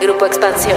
Grupo Expansión.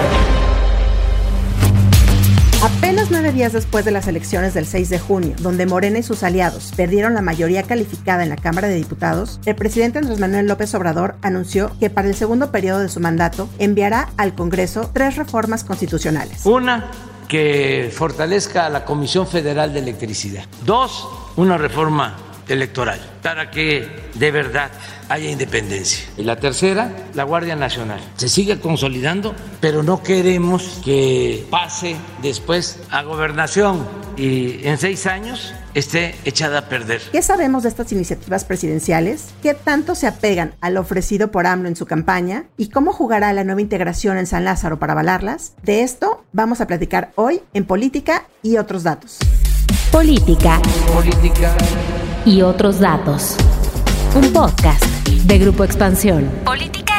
Apenas nueve días después de las elecciones del 6 de junio, donde Morena y sus aliados perdieron la mayoría calificada en la Cámara de Diputados, el presidente Andrés Manuel López Obrador anunció que para el segundo periodo de su mandato enviará al Congreso tres reformas constitucionales. Una, que fortalezca a la Comisión Federal de Electricidad. Dos, una reforma electoral para que de verdad haya independencia. Y la tercera, la Guardia Nacional. Se sigue consolidando, pero no queremos que pase después a gobernación y en seis años esté echada a perder. ¿Qué sabemos de estas iniciativas presidenciales? ¿Qué tanto se apegan al ofrecido por AMLO en su campaña? ¿Y cómo jugará la nueva integración en San Lázaro para avalarlas? De esto vamos a platicar hoy en Política y otros datos. Política Política y otros datos. Un podcast de Grupo Expansión.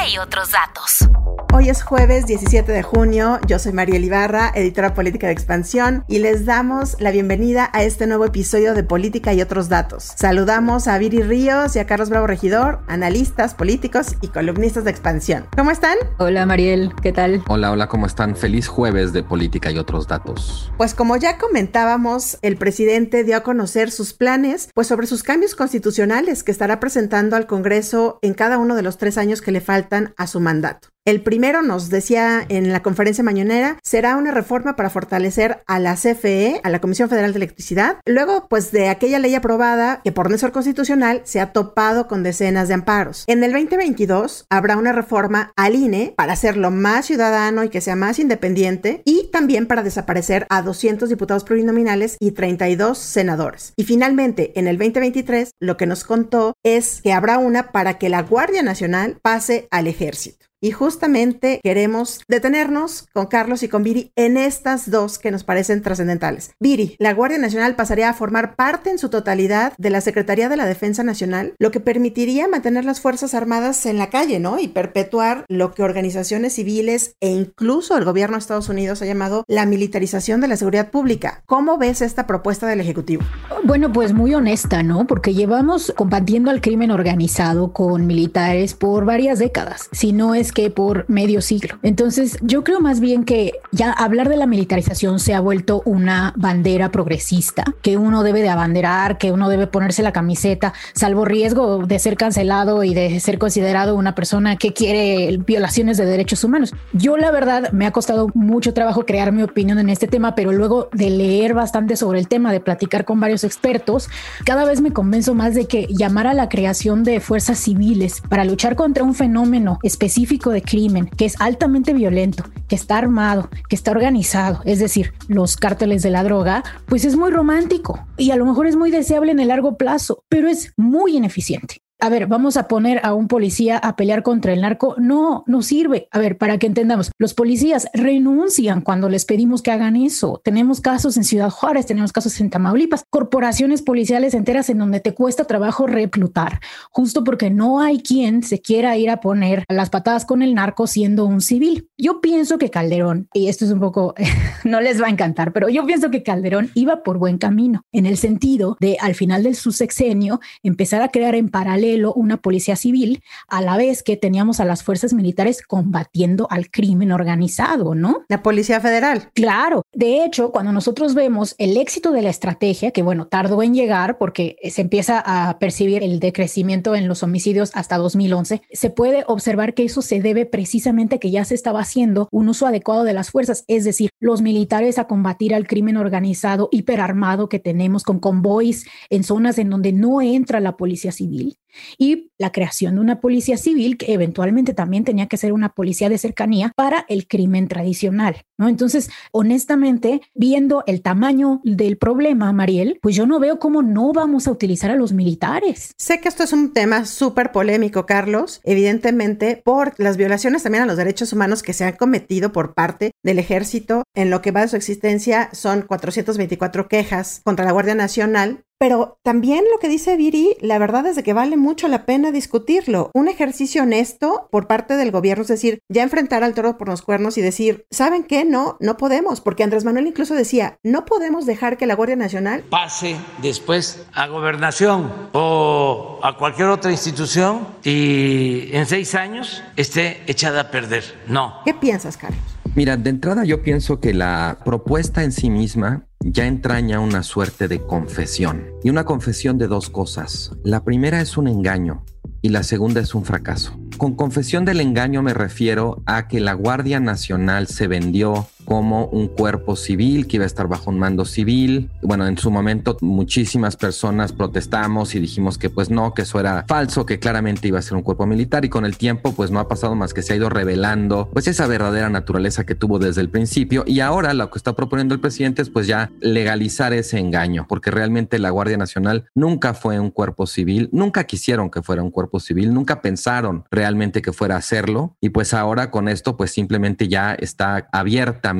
Y otros datos. Hoy es jueves 17 de junio, yo soy Mariel Ibarra, editora política de Expansión, y les damos la bienvenida a este nuevo episodio de Política y otros datos. Saludamos a Viri Ríos y a Carlos Bravo Regidor, analistas, políticos y columnistas de Expansión. ¿Cómo están? Hola Mariel, ¿qué tal? Hola, hola, ¿cómo están? Feliz jueves de política y otros datos. Pues como ya comentábamos, el presidente dio a conocer sus planes pues sobre sus cambios constitucionales que estará presentando al Congreso en cada uno de los tres años que le faltan a su mandato. El primero, nos decía en la conferencia mañanera, será una reforma para fortalecer a la CFE, a la Comisión Federal de Electricidad. Luego, pues de aquella ley aprobada que por no ser constitucional se ha topado con decenas de amparos. En el 2022 habrá una reforma al INE para hacerlo más ciudadano y que sea más independiente y también para desaparecer a 200 diputados plurinominales y 32 senadores. Y finalmente, en el 2023, lo que nos contó es que habrá una para que la Guardia Nacional pase al ejército. Y justamente queremos detenernos con Carlos y con Viri en estas dos que nos parecen trascendentales. Viri, la Guardia Nacional pasaría a formar parte en su totalidad de la Secretaría de la Defensa Nacional, lo que permitiría mantener las Fuerzas Armadas en la calle, ¿no? Y perpetuar lo que organizaciones civiles e incluso el gobierno de Estados Unidos ha llamado la militarización de la seguridad pública. ¿Cómo ves esta propuesta del Ejecutivo? Bueno, pues muy honesta, ¿no? Porque llevamos combatiendo al crimen organizado con militares por varias décadas, si no es que por medio siglo. Entonces, yo creo más bien que ya hablar de la militarización se ha vuelto una bandera progresista que uno debe de abanderar, que uno debe ponerse la camiseta, salvo riesgo de ser cancelado y de ser considerado una persona que quiere violaciones de derechos humanos. Yo la verdad me ha costado mucho trabajo crear mi opinión en este tema, pero luego de leer bastante sobre el tema, de platicar con varios expertos, cada vez me convenzo más de que llamar a la creación de fuerzas civiles para luchar contra un fenómeno específico de crimen que es altamente violento, que está armado, que está organizado, es decir, los cárteles de la droga, pues es muy romántico y a lo mejor es muy deseable en el largo plazo, pero es muy ineficiente a ver, vamos a poner a un policía a pelear contra el narco. No, no sirve. A ver, para que entendamos, los policías renuncian cuando les pedimos que hagan eso. Tenemos casos en Ciudad Juárez, tenemos casos en Tamaulipas, corporaciones policiales enteras en donde te cuesta trabajo reclutar, justo porque no hay quien se quiera ir a poner las patadas con el narco siendo un civil. Yo pienso que Calderón, y esto es un poco, no les va a encantar, pero yo pienso que Calderón iba por buen camino, en el sentido de al final de su sexenio empezar a crear en paralelo una policía civil, a la vez que teníamos a las fuerzas militares combatiendo al crimen organizado, ¿no? La Policía Federal. Claro. De hecho, cuando nosotros vemos el éxito de la estrategia, que bueno, tardó en llegar porque se empieza a percibir el decrecimiento en los homicidios hasta 2011, se puede observar que eso se debe precisamente a que ya se estaba haciendo un uso adecuado de las fuerzas, es decir, los militares a combatir al crimen organizado hiperarmado que tenemos con convoys en zonas en donde no entra la policía civil y la creación de una policía civil que eventualmente también tenía que ser una policía de cercanía para el crimen tradicional, ¿no? Entonces, honestamente, viendo el tamaño del problema, Mariel, pues yo no veo cómo no vamos a utilizar a los militares. Sé que esto es un tema súper polémico, Carlos, evidentemente por las violaciones también a los derechos humanos que se han cometido por parte del ejército en lo que va de su existencia son 424 quejas contra la Guardia Nacional pero también lo que dice Viri, la verdad es de que vale mucho la pena discutirlo. Un ejercicio honesto por parte del gobierno, es decir, ya enfrentar al toro por los cuernos y decir, ¿saben qué? No, no podemos, porque Andrés Manuel incluso decía, no podemos dejar que la Guardia Nacional pase después a gobernación o a cualquier otra institución y en seis años esté echada a perder. No. ¿Qué piensas, Carlos? Mira, de entrada yo pienso que la propuesta en sí misma ya entraña una suerte de confesión. Y una confesión de dos cosas. La primera es un engaño y la segunda es un fracaso. Con confesión del engaño me refiero a que la Guardia Nacional se vendió como un cuerpo civil que iba a estar bajo un mando civil. Bueno, en su momento muchísimas personas protestamos y dijimos que pues no, que eso era falso, que claramente iba a ser un cuerpo militar. Y con el tiempo pues no ha pasado más que se ha ido revelando pues esa verdadera naturaleza que tuvo desde el principio. Y ahora lo que está proponiendo el presidente es pues ya legalizar ese engaño, porque realmente la Guardia Nacional nunca fue un cuerpo civil, nunca quisieron que fuera un cuerpo civil, nunca pensaron realmente que fuera a hacerlo. Y pues ahora con esto pues simplemente ya está abierta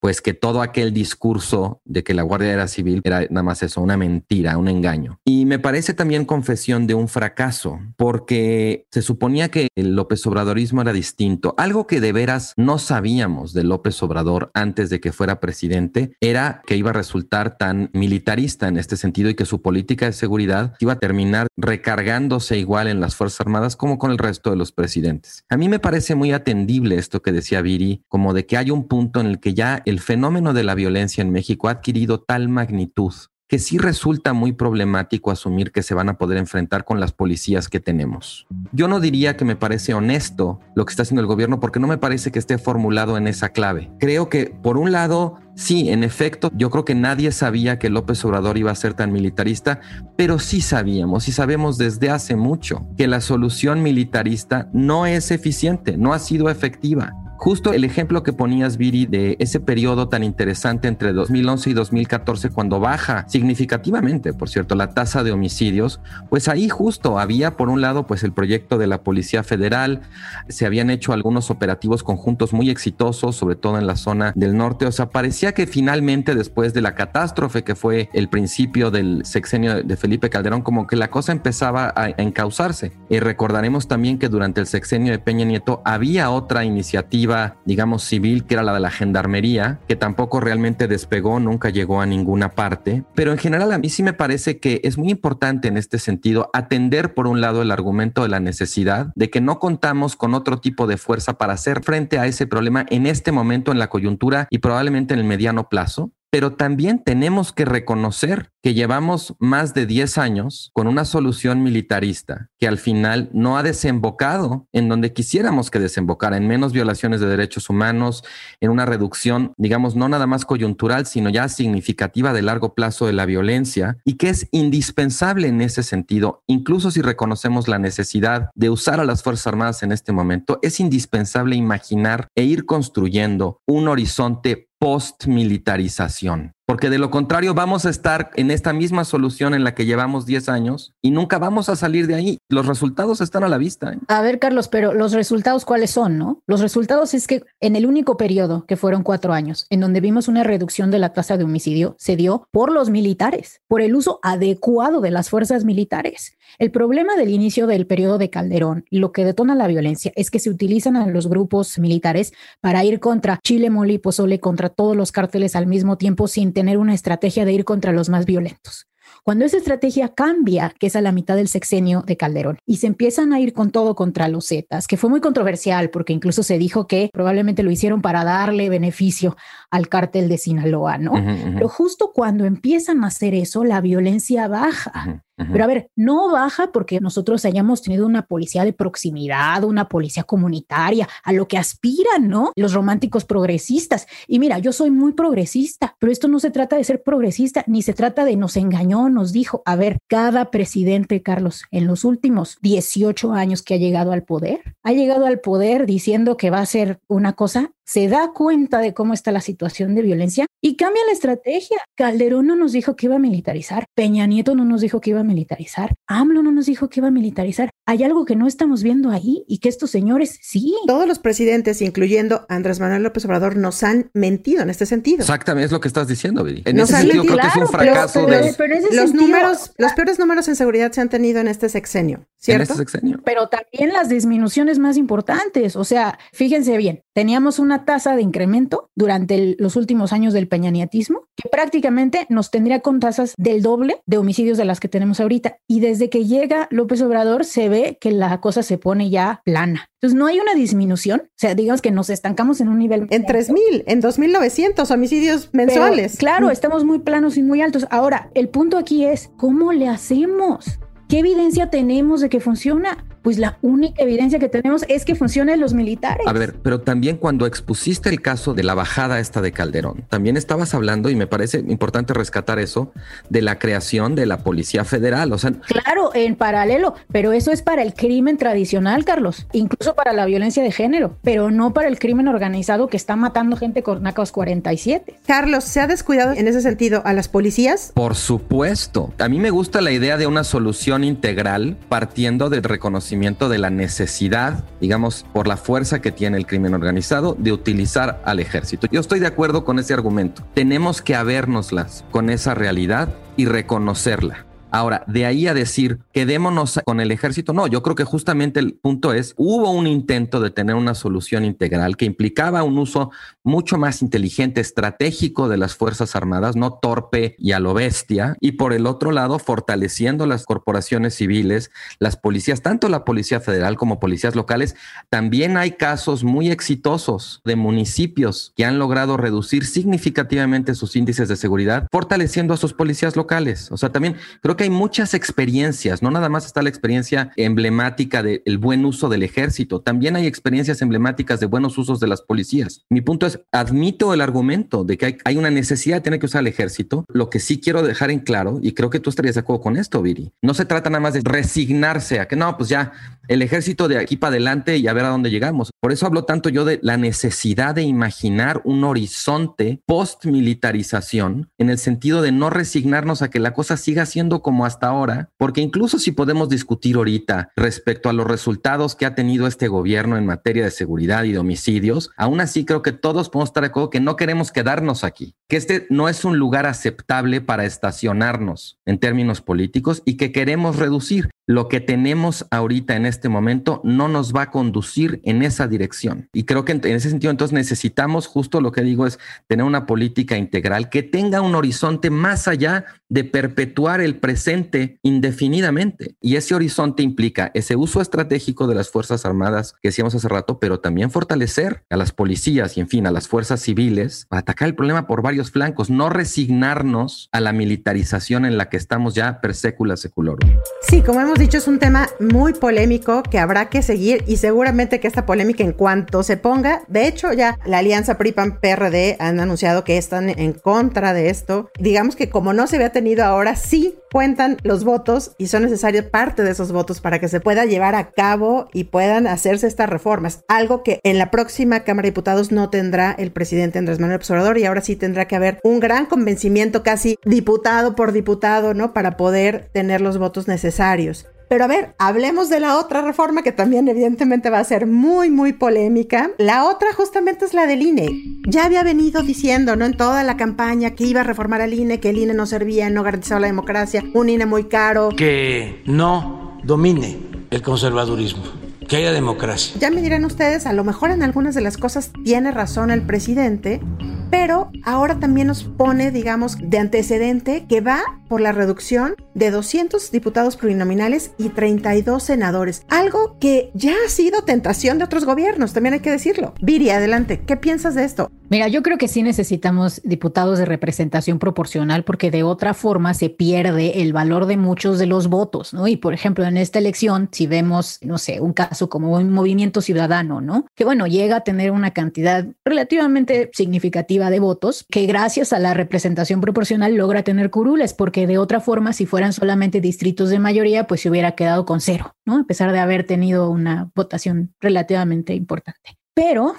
pues que todo aquel discurso de que la Guardia era civil era nada más eso, una mentira, un engaño. Y me parece también confesión de un fracaso, porque se suponía que el López Obradorismo era distinto. Algo que de veras no sabíamos de López Obrador antes de que fuera presidente era que iba a resultar tan militarista en este sentido y que su política de seguridad iba a terminar recargándose igual en las Fuerzas Armadas como con el resto de los presidentes. A mí me parece muy atendible esto que decía Viri, como de que hay un punto en el que ya el fenómeno de la violencia en México ha adquirido tal magnitud que sí resulta muy problemático asumir que se van a poder enfrentar con las policías que tenemos. Yo no diría que me parece honesto lo que está haciendo el gobierno porque no me parece que esté formulado en esa clave. Creo que, por un lado, sí, en efecto, yo creo que nadie sabía que López Obrador iba a ser tan militarista, pero sí sabíamos y sabemos desde hace mucho que la solución militarista no es eficiente, no ha sido efectiva. Justo el ejemplo que ponías, Viri, de ese periodo tan interesante entre 2011 y 2014, cuando baja significativamente, por cierto, la tasa de homicidios, pues ahí justo había, por un lado, pues el proyecto de la Policía Federal, se habían hecho algunos operativos conjuntos muy exitosos, sobre todo en la zona del norte, o sea, parecía que finalmente después de la catástrofe que fue el principio del sexenio de Felipe Calderón, como que la cosa empezaba a encauzarse. Y recordaremos también que durante el sexenio de Peña Nieto había otra iniciativa digamos, civil, que era la de la gendarmería, que tampoco realmente despegó, nunca llegó a ninguna parte. Pero en general a mí sí me parece que es muy importante en este sentido atender, por un lado, el argumento de la necesidad de que no contamos con otro tipo de fuerza para hacer frente a ese problema en este momento, en la coyuntura y probablemente en el mediano plazo pero también tenemos que reconocer que llevamos más de 10 años con una solución militarista que al final no ha desembocado en donde quisiéramos que desembocara, en menos violaciones de derechos humanos, en una reducción, digamos, no nada más coyuntural, sino ya significativa de largo plazo de la violencia y que es indispensable en ese sentido, incluso si reconocemos la necesidad de usar a las Fuerzas Armadas en este momento, es indispensable imaginar e ir construyendo un horizonte post-militarización porque de lo contrario vamos a estar en esta misma solución en la que llevamos 10 años y nunca vamos a salir de ahí. Los resultados están a la vista. ¿eh? A ver, Carlos, pero los resultados cuáles son, ¿no? Los resultados es que en el único periodo que fueron cuatro años, en donde vimos una reducción de la tasa de homicidio, se dio por los militares, por el uso adecuado de las fuerzas militares. El problema del inicio del periodo de Calderón, lo que detona la violencia, es que se utilizan a los grupos militares para ir contra Chile, Moli Pozole, contra todos los cárteles al mismo tiempo sin tener una estrategia de ir contra los más violentos. Cuando esa estrategia cambia, que es a la mitad del sexenio de Calderón, y se empiezan a ir con todo contra los Zetas, que fue muy controversial porque incluso se dijo que probablemente lo hicieron para darle beneficio al cártel de Sinaloa, ¿no? Pero justo cuando empiezan a hacer eso, la violencia baja. Pero a ver, no baja porque nosotros hayamos tenido una policía de proximidad, una policía comunitaria, a lo que aspiran, ¿no? Los románticos progresistas. Y mira, yo soy muy progresista, pero esto no se trata de ser progresista, ni se trata de nos engañó, nos dijo, a ver, cada presidente, Carlos, en los últimos 18 años que ha llegado al poder, ha llegado al poder diciendo que va a ser una cosa se da cuenta de cómo está la situación de violencia y cambia la estrategia. Calderón no nos dijo que iba a militarizar, Peña Nieto no nos dijo que iba a militarizar, AMLO no nos dijo que iba a militarizar. Hay algo que no estamos viendo ahí y que estos señores sí. Todos los presidentes, incluyendo Andrés Manuel López Obrador, nos han mentido en este sentido. Exactamente, es lo que estás diciendo, Viri. En ese sentido creo que es un fracaso de... los números, los peores números en seguridad se han tenido en este sexenio, ¿cierto? En este sexenio. Pero también las disminuciones más importantes. O sea, fíjense bien, teníamos una tasa de incremento durante los últimos años del peñanietismo que prácticamente nos tendría con tasas del doble de homicidios de las que tenemos ahorita. Y desde que llega López Obrador se ve que la cosa se pone ya plana. Entonces no hay una disminución, o sea, digamos que nos estancamos en un nivel... En 3.000, en 2.900 homicidios mensuales. claro, estamos muy planos y muy altos. Ahora, el punto aquí es, ¿cómo le hacemos? ¿Qué evidencia tenemos de que funciona? Pues la única evidencia que tenemos es que funcionan los militares. A ver, pero también cuando expusiste el caso de la bajada esta de Calderón, también estabas hablando, y me parece importante rescatar eso, de la creación de la Policía Federal. O sea, claro, en paralelo, pero eso es para el crimen tradicional, Carlos, incluso para la violencia de género, pero no para el crimen organizado que está matando gente con NACOS 47. Carlos, ¿se ha descuidado en ese sentido a las policías? Por supuesto. A mí me gusta la idea de una solución integral partiendo del reconocimiento de la necesidad, digamos, por la fuerza que tiene el crimen organizado, de utilizar al ejército. Yo estoy de acuerdo con ese argumento. Tenemos que habérnoslas con esa realidad y reconocerla. Ahora, de ahí a decir, quedémonos con el ejército, no, yo creo que justamente el punto es, hubo un intento de tener una solución integral que implicaba un uso mucho más inteligente, estratégico de las Fuerzas Armadas, no torpe y a lo bestia, y por el otro lado, fortaleciendo las corporaciones civiles, las policías, tanto la Policía Federal como policías locales. También hay casos muy exitosos de municipios que han logrado reducir significativamente sus índices de seguridad, fortaleciendo a sus policías locales. O sea, también creo que hay muchas experiencias, no nada más está la experiencia emblemática del buen uso del ejército, también hay experiencias emblemáticas de buenos usos de las policías. Mi punto es, admito el argumento de que hay, una necesidad de tener que usar el ejército, lo que sí quiero dejar en claro, y creo que tú estarías de acuerdo con esto, Viri, no se trata nada más de resignarse a que no, pues ya el ejército de aquí para adelante y a ver a dónde llegamos. Por eso hablo tanto yo de la necesidad de imaginar un horizonte post-militarización en el sentido de no resignarnos a que la cosa siga siendo como hasta ahora, porque incluso si podemos discutir ahorita respecto a los resultados que ha tenido este gobierno en materia de seguridad y de homicidios, aún así creo que todos podemos estar de acuerdo que no queremos quedarnos aquí, que este no es un lugar aceptable para estacionarnos en términos políticos y que queremos reducir lo que tenemos ahorita en este momento no nos va a conducir en esa dirección. Y creo que en, ese sentido entonces necesitamos, justo lo que digo es tener una política integral que tenga un horizonte más allá de perpetuar el presente indefinidamente. Y ese horizonte implica ese uso estratégico de las Fuerzas Armadas que decíamos hace rato, pero también fortalecer a las policías y en fin a las fuerzas civiles para atacar el problema por varios flancos, no resignarnos a la militarización en la que estamos ya per secula seculorum. Sí, como hemos dicho, es un tema muy polémico que habrá que seguir y seguramente que esta polémica en cuanto se ponga, de hecho ya la alianza PRI-PAN-PRD han anunciado que están en contra de esto. Digamos que como no se había tenido ahora, sí cuentan los votos y son necesarios parte de esos votos para que se pueda llevar a cabo y puedan hacerse estas reformas. Algo que en la próxima Cámara de Diputados no tendrá el presidente Andrés Manuel Observador y ahora sí tendrá que haber un gran convencimiento casi diputado por diputado, ¿no? Para poder tener los votos necesarios. Pero a ver, hablemos de la otra reforma que también evidentemente va a ser muy, muy polémica. La otra justamente es la del INE. Ya había venido diciendo, ¿no? En toda la campaña que iba a reformar al INE, que el INE no servía, no garantizaba la democracia, un INE muy caro. Que no domine el conservadurismo que haya democracia. Ya me dirán ustedes, a lo mejor en algunas de las cosas tiene razón el presidente, pero ahora también nos pone, digamos, de antecedente que va por la reducción de 200 diputados plurinominales y 32 senadores, algo que ya ha sido tentación de otros gobiernos, también hay que decirlo. Viri, adelante, ¿qué piensas de esto? Mira, yo creo que sí necesitamos diputados de representación proporcional porque de otra forma se pierde el valor de muchos de los votos, ¿no? Y por ejemplo, en esta elección, si vemos, no sé, un caso como un movimiento ciudadano, ¿no? Que bueno, llega a tener una cantidad relativamente significativa de votos que gracias a la representación proporcional logra tener curules, porque de otra forma, si fueran solamente distritos de mayoría, pues se hubiera quedado con cero, ¿no? A pesar de haber tenido una votación relativamente importante. Pero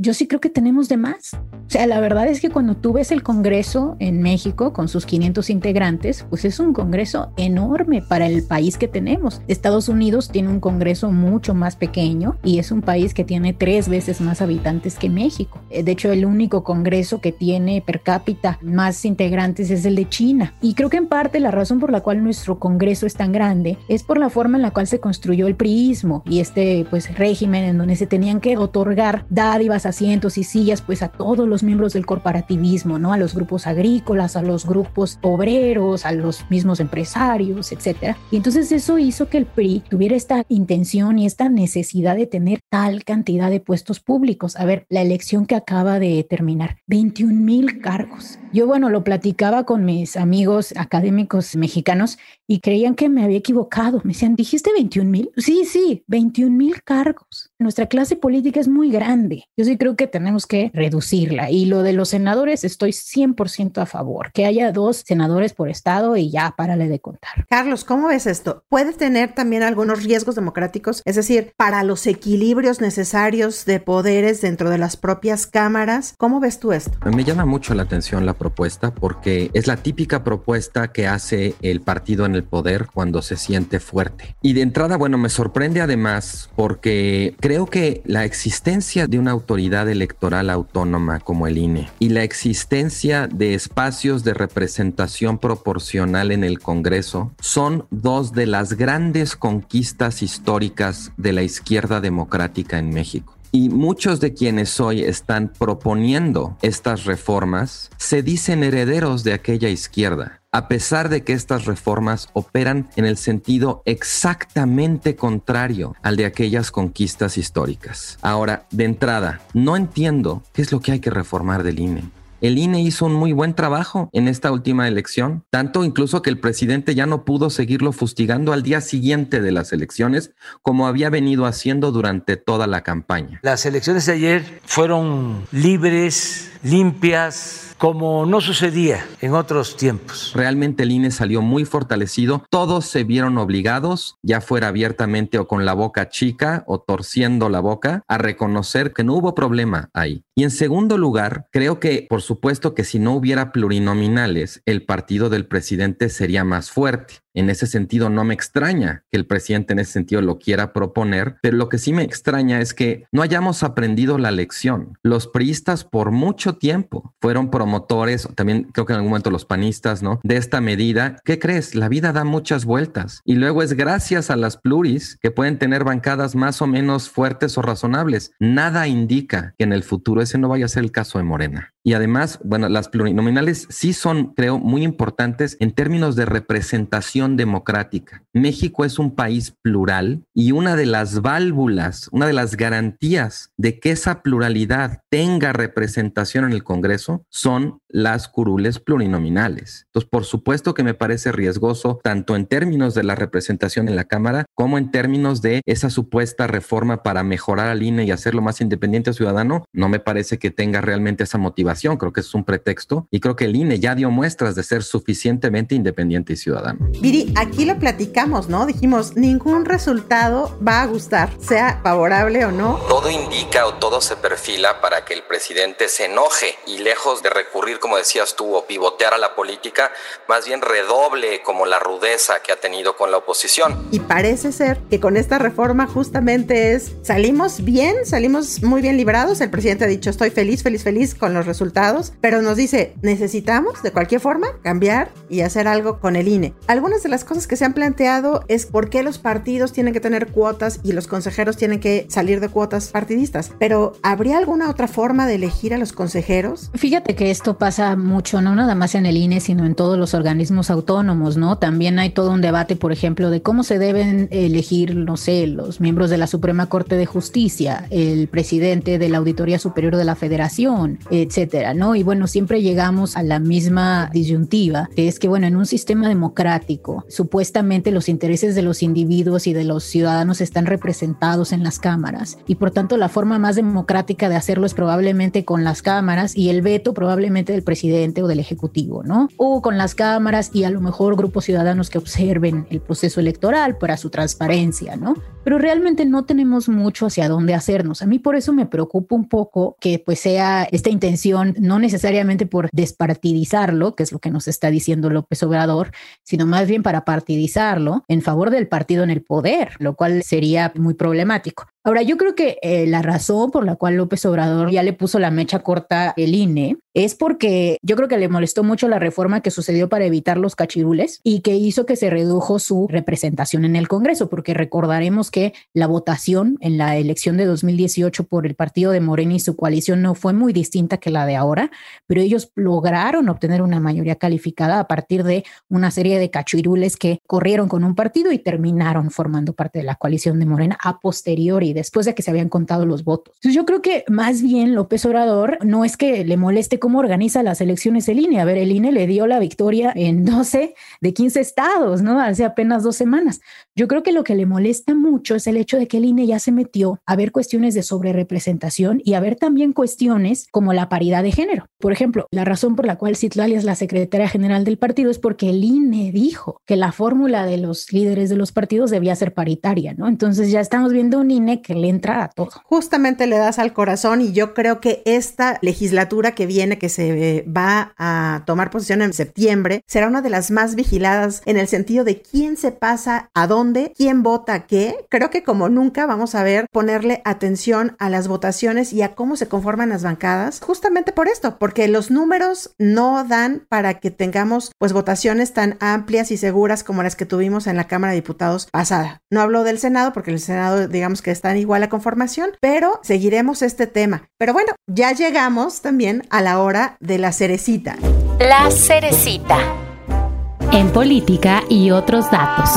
yo sí creo que tenemos de más. O sea, la verdad es que cuando tú ves el Congreso en México con sus 500 integrantes, pues es un Congreso enorme para el país que tenemos. Estados Unidos tiene un Congreso mucho más pequeño y es un país que tiene tres veces más habitantes que México. Eh, de hecho, el único Congreso que tiene per cápita más integrantes es el de China. Y creo que en parte la razón por la cual nuestro Congreso es tan grande es por la forma en la cual se construyó el priismo y este pues régimen en donde se tenían que otorgar dádivas asientos y sillas pues a todos los miembros del corporativismo, ¿no? A los grupos agrícolas, a los grupos obreros, a los mismos empresarios, etcétera. Y entonces eso hizo que el PRI tuviera esta intención y esta necesidad de tener tal cantidad de puestos públicos. A ver, la elección que acaba de terminar, 21 mil cargos. Yo, bueno, lo platicaba con mis amigos académicos mexicanos y creían que me había equivocado. Me decían, ¿dijiste 21 mil? Sí, sí, 21 mil cargos. Nuestra clase política es muy grande. Yo sí creo que tenemos que reducirla. Y lo de los senadores, estoy 100% a favor. Que haya dos senadores por estado y ya párale de contar. Carlos, ¿cómo ves esto? ¿Puede tener también algunos riesgos democráticos? Es decir, para los equilibrios necesarios de poderes dentro de las propias cámaras. ¿Cómo ves tú esto? Me llama mucho la atención la propuesta porque es la típica propuesta que hace el partido en el poder cuando se siente fuerte. Y de entrada, bueno, me sorprende además porque creo que la existencia de una autoridad electoral autónoma como el INE y la existencia de espacios de representación proporcional en el Congreso son dos de las grandes conquistas históricas de la izquierda democrática en México. Y muchos de quienes hoy están proponiendo estas reformas se dicen herederos de aquella izquierda, a pesar de que estas reformas operan en el sentido exactamente contrario al de aquellas conquistas históricas. Ahora, de entrada, no entiendo qué es lo que hay que reformar del INE. El INE hizo un muy buen trabajo en esta última elección, tanto incluso que el presidente ya no pudo seguirlo fustigando al día siguiente de las elecciones, como había venido haciendo durante toda la campaña. Las elecciones de ayer fueron libres, limpias, como no sucedía en otros tiempos. Realmente el INE salió muy fortalecido, todos se vieron obligados, ya fuera abiertamente o con la boca chica o torciendo la boca, a reconocer que no hubo problema ahí. Y en segundo lugar, creo que por supuesto que si no hubiera plurinominales, el partido del presidente sería más fuerte. En ese sentido, no me extraña que el presidente en ese sentido lo quiera proponer, pero lo que sí me extraña es que no hayamos aprendido la lección. Los priistas por mucho tiempo fueron promotores, también creo que en algún momento los panistas, ¿no? De esta medida. ¿Qué crees? La vida da muchas vueltas y luego es gracias a las pluris que pueden tener bancadas más o menos fuertes o razonables. Nada indica que en el futuro ese no vaya a ser el caso de Morena. Y además, bueno, las plurinominales sí son, creo, muy importantes en términos de representación democrática. México es un país plural y una de las válvulas, una de las garantías de que esa pluralidad tenga representación en el Congreso son las curules plurinominales. Entonces, por supuesto que me parece riesgoso tanto en términos de la representación en la Cámara como en términos de esa supuesta reforma para mejorar al INE y hacerlo más independiente ciudadano. No me parece que tenga realmente esa motivación creo que es un pretexto y creo que el INE ya dio muestras de ser suficientemente independiente y ciudadano. Viri, aquí lo platicamos, ¿no? Dijimos, ningún resultado va a gustar, sea favorable o no. Todo indica o todo se perfila para que el presidente se enoje y lejos de recurrir, como decías tú, o pivotear a la política, más bien redoble como la rudeza que ha tenido con la oposición. Y parece ser que con esta reforma justamente es, salimos bien, salimos muy bien librados, el presidente ha dicho, estoy feliz, feliz, feliz con los resultados, pero nos dice, necesitamos de cualquier forma cambiar y hacer algo con el INE. Algunas de las cosas que se han planteado es por qué los partidos tienen que tener cuotas y los consejeros tienen que salir de cuotas partidistas, pero ¿habría alguna otra forma de elegir a los consejeros? Consejeros? Fíjate que esto pasa mucho, no nada más en el INE, sino en todos los organismos autónomos, ¿no? También hay todo un debate, por ejemplo, de cómo se deben elegir, no sé, los miembros de la Suprema Corte de Justicia, el presidente de la Auditoría Superior de la Federación, etcétera, ¿no? Y bueno, siempre llegamos a la misma disyuntiva, que es que, bueno, en un sistema democrático, supuestamente los intereses de los individuos y de los ciudadanos están representados en las cámaras y por tanto la forma más democrática de hacerlo es probablemente con las cámaras y el veto probablemente del presidente o del ejecutivo, ¿no? O con las cámaras y a lo mejor grupos ciudadanos que observen el proceso electoral para su transparencia, ¿no? Pero realmente no tenemos mucho hacia dónde hacernos. A mí por eso me preocupa un poco que pues sea esta intención, no necesariamente por despartidizarlo, que es lo que nos está diciendo López Obrador, sino más bien para partidizarlo en favor del partido en el poder, lo cual sería muy problemático. Ahora, yo creo que eh, la razón por la cual López Obrador ya le puso la mecha corta el INE es porque yo creo que le molestó mucho la reforma que sucedió para evitar los cachirules y que hizo que se redujo su representación en el Congreso, porque recordaremos que la votación en la elección de 2018 por el partido de Morena y su coalición no fue muy distinta que la de ahora, pero ellos lograron obtener una mayoría calificada a partir de una serie de cachirules que corrieron con un partido y terminaron formando parte de la coalición de Morena a posteriori después de que se habían contado los votos. Yo creo que más bien López Obrador no es que le moleste cómo organiza las elecciones el INE. A ver, el INE le dio la victoria en 12 de 15 estados, ¿no? Hace apenas dos semanas. Yo creo que lo que le molesta mucho es el hecho de que el INE ya se metió a ver cuestiones de sobrerepresentación y a ver también cuestiones como la paridad de género. Por ejemplo, la razón por la cual Citlali es la secretaria general del partido es porque el INE dijo que la fórmula de los líderes de los partidos debía ser paritaria, ¿no? Entonces ya estamos viendo un INE que le entra a todo. Justamente le das al corazón y yo creo que esta legislatura que viene, que se va a tomar posición en septiembre, será una de las más vigiladas en el sentido de quién se pasa a dónde, quién vota qué. Creo que como nunca vamos a ver ponerle atención a las votaciones y a cómo se conforman las bancadas, justamente por esto, porque los números no dan para que tengamos pues votaciones tan amplias y seguras como las que tuvimos en la Cámara de Diputados pasada. No hablo del Senado porque el Senado digamos que está igual a conformación, pero seguiremos este tema. Pero bueno, ya llegamos también a la hora de la cerecita. La cerecita. En política y otros datos.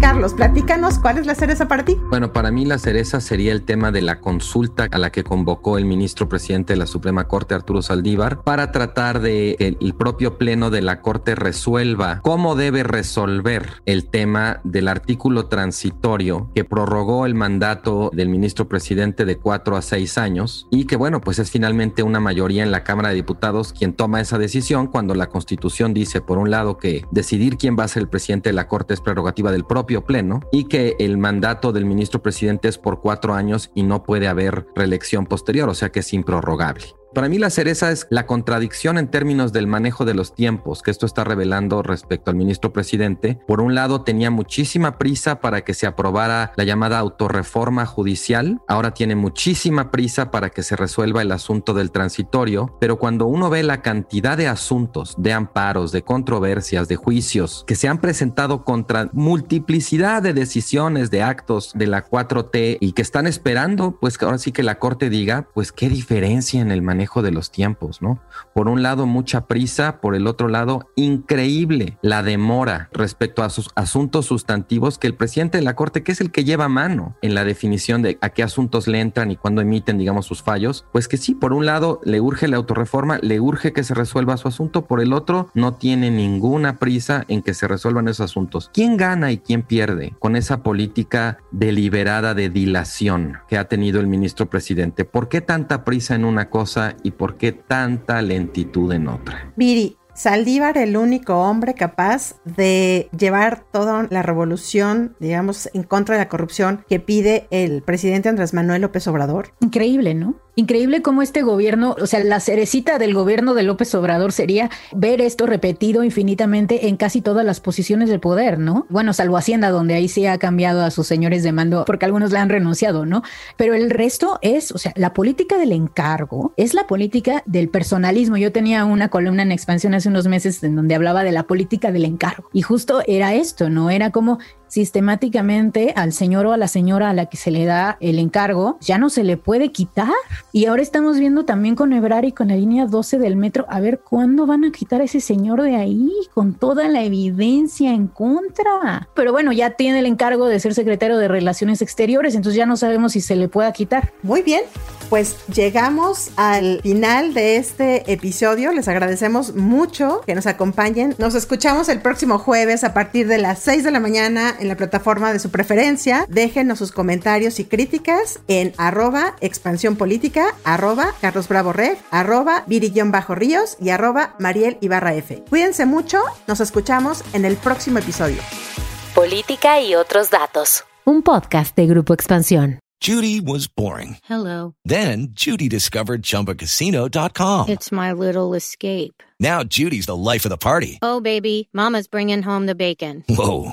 Carlos, platícanos cuál es la cereza para ti. Bueno, para mí la cereza sería el tema de la consulta a la que convocó el ministro presidente de la Suprema Corte, Arturo Saldívar, para tratar de que el propio pleno de la Corte resuelva cómo debe resolver el tema del artículo transitorio que prorrogó el mandato del ministro presidente de cuatro a seis años y que, bueno, pues es finalmente una mayoría en la Cámara de Diputados quien toma esa decisión cuando la Constitución dice, por un lado, que decidir quién va a ser el presidente de la Corte es prerrogativa del propio pleno y que el mandato del ministro presidente es por cuatro años y no puede haber reelección posterior, o sea que es improrrogable. Para mí la cereza es la contradicción en términos del manejo de los tiempos que esto está revelando respecto al ministro presidente. Por un lado tenía muchísima prisa para que se aprobara la llamada autorreforma judicial, ahora tiene muchísima prisa para que se resuelva el asunto del transitorio, pero cuando uno ve la cantidad de asuntos, de amparos, de controversias, de juicios que se han presentado contra multiplicidad de decisiones, de actos de la 4T y que están esperando, pues ahora sí que la Corte diga, pues qué diferencia en el manejo de los tiempos, ¿no? Por un lado, mucha prisa, por el otro lado, increíble la demora respecto a sus asuntos sustantivos que el presidente de la Corte, que es el que lleva mano en la definición de a qué asuntos le entran y cuándo emiten, digamos, sus fallos, pues que sí, por un lado, le urge la autorreforma, le urge que se resuelva su asunto, por el otro, no tiene ninguna prisa en que se resuelvan esos asuntos. ¿Quién gana y quién pierde con esa política deliberada de dilación que ha tenido el ministro presidente? ¿Por qué tanta prisa en una cosa y por qué tanta lentitud en otra. Viri, Saldívar el único hombre capaz de llevar toda la revolución, digamos, en contra de la corrupción que pide el presidente Andrés Manuel López Obrador. Increíble, ¿no? Increíble cómo este gobierno, o sea, la cerecita del gobierno de López Obrador sería ver esto repetido infinitamente en casi todas las posiciones del poder, ¿no? Bueno, salvo Hacienda, donde ahí sí ha cambiado a sus señores de mando porque algunos le han renunciado, ¿no? Pero el resto es, o sea, la política del encargo es la política del personalismo. Yo tenía una columna en expansión hace unos meses en donde hablaba de la política del encargo y justo era esto, ¿no? Era como sistemáticamente al señor o a la señora a la que se le da el encargo, ya no se le puede quitar. Y ahora estamos viendo también con Ebrar y con la línea 12 del metro, a ver cuándo van a quitar a ese señor de ahí con toda la evidencia en contra. Pero bueno, ya tiene el encargo de ser secretario de Relaciones Exteriores, entonces ya no sabemos si se le pueda quitar. Muy bien, pues llegamos al final de este episodio. Les agradecemos mucho que nos acompañen. Nos escuchamos el próximo jueves a partir de las 6 de la mañana en la plataforma de su preferencia. Déjenos sus comentarios y críticas en arroba expansión política, arroba Carlos Bravo Red, arroba Virillón Bajo Ríos y arroba Mariel Ibarra F. Cuídense mucho, nos escuchamos en el próximo episodio. Política y otros datos. Un podcast de Grupo Expansión. Judy was boring. Hello. Then Judy discovered chumbacasino.com. It's my little escape. Now Judy's the life of the party. Oh, baby, Mama's bringing home the bacon. Whoa.